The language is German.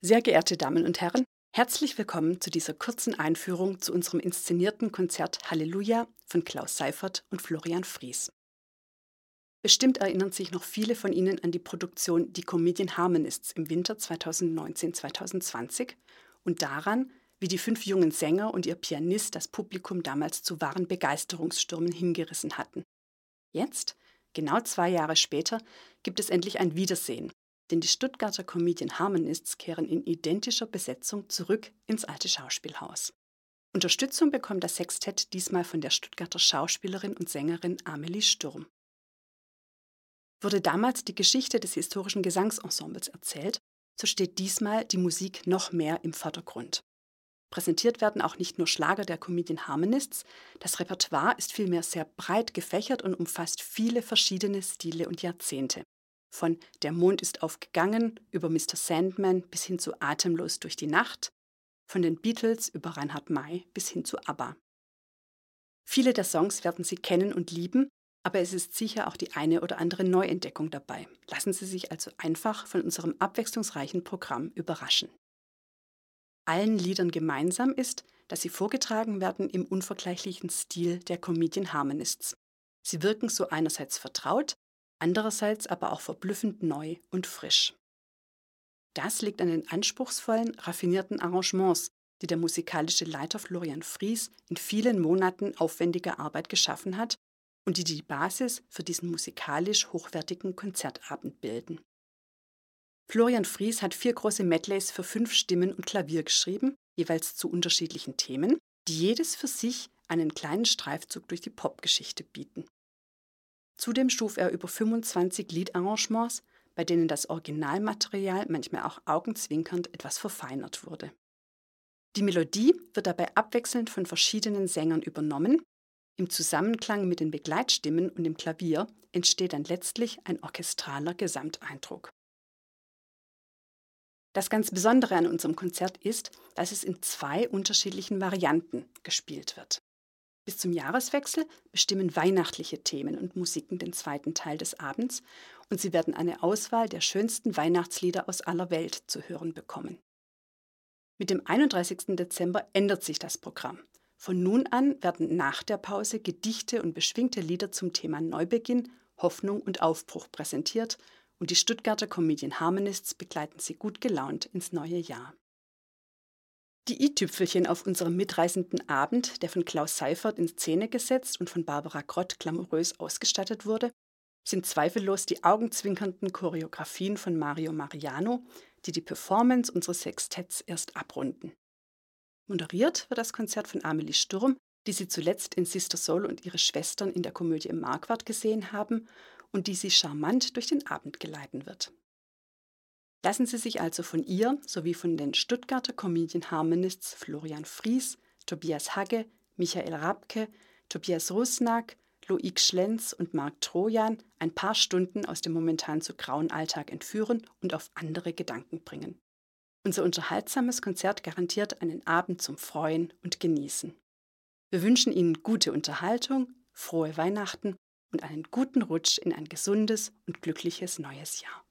Sehr geehrte Damen und Herren, herzlich willkommen zu dieser kurzen Einführung zu unserem inszenierten Konzert Halleluja von Klaus Seifert und Florian Fries. Bestimmt erinnern sich noch viele von Ihnen an die Produktion Die Comedian Harmonists im Winter 2019-2020 und daran, wie die fünf jungen Sänger und ihr Pianist das Publikum damals zu wahren Begeisterungsstürmen hingerissen hatten. Jetzt, genau zwei Jahre später, gibt es endlich ein Wiedersehen denn die Stuttgarter Comedian Harmonists kehren in identischer Besetzung zurück ins alte Schauspielhaus. Unterstützung bekommt das Sextett diesmal von der Stuttgarter Schauspielerin und Sängerin Amelie Sturm. Wurde damals die Geschichte des historischen Gesangsensembles erzählt, so steht diesmal die Musik noch mehr im Vordergrund. Präsentiert werden auch nicht nur Schlager der Comedian Harmonists, das Repertoire ist vielmehr sehr breit gefächert und umfasst viele verschiedene Stile und Jahrzehnte. Von Der Mond ist aufgegangen über Mr. Sandman bis hin zu Atemlos durch die Nacht, von den Beatles über Reinhard May bis hin zu ABBA. Viele der Songs werden Sie kennen und lieben, aber es ist sicher auch die eine oder andere Neuentdeckung dabei. Lassen Sie sich also einfach von unserem abwechslungsreichen Programm überraschen. Allen Liedern gemeinsam ist, dass sie vorgetragen werden im unvergleichlichen Stil der Comedian Harmonists. Sie wirken so einerseits vertraut, andererseits aber auch verblüffend neu und frisch. Das liegt an den anspruchsvollen, raffinierten Arrangements, die der musikalische Leiter Florian Fries in vielen Monaten aufwendiger Arbeit geschaffen hat und die die Basis für diesen musikalisch hochwertigen Konzertabend bilden. Florian Fries hat vier große Medleys für fünf Stimmen und Klavier geschrieben, jeweils zu unterschiedlichen Themen, die jedes für sich einen kleinen Streifzug durch die Popgeschichte bieten. Zudem schuf er über 25 Liedarrangements, bei denen das Originalmaterial manchmal auch augenzwinkernd etwas verfeinert wurde. Die Melodie wird dabei abwechselnd von verschiedenen Sängern übernommen. Im Zusammenklang mit den Begleitstimmen und dem Klavier entsteht dann letztlich ein orchestraler Gesamteindruck. Das ganz Besondere an unserem Konzert ist, dass es in zwei unterschiedlichen Varianten gespielt wird. Bis zum Jahreswechsel bestimmen weihnachtliche Themen und Musiken den zweiten Teil des Abends und Sie werden eine Auswahl der schönsten Weihnachtslieder aus aller Welt zu hören bekommen. Mit dem 31. Dezember ändert sich das Programm. Von nun an werden nach der Pause Gedichte und beschwingte Lieder zum Thema Neubeginn, Hoffnung und Aufbruch präsentiert und die Stuttgarter Comedian Harmonists begleiten Sie gut gelaunt ins neue Jahr. Die i-Tüpfelchen auf unserem mitreißenden Abend, der von Klaus Seifert in Szene gesetzt und von Barbara Grott glamourös ausgestattet wurde, sind zweifellos die augenzwinkernden Choreografien von Mario Mariano, die die Performance unseres Sextetts erst abrunden. Moderiert wird das Konzert von Amelie Sturm, die Sie zuletzt in Sister Soul und ihre Schwestern in der Komödie im Marquardt gesehen haben und die Sie charmant durch den Abend geleiten wird. Lassen Sie sich also von ihr sowie von den Stuttgarter Comedian Harmonists Florian Fries, Tobias Hagge, Michael Rabke, Tobias Rusnak, Loic Schlenz und Marc Trojan ein paar Stunden aus dem momentan zu grauen Alltag entführen und auf andere Gedanken bringen. Unser unterhaltsames Konzert garantiert einen Abend zum Freuen und Genießen. Wir wünschen Ihnen gute Unterhaltung, frohe Weihnachten und einen guten Rutsch in ein gesundes und glückliches neues Jahr.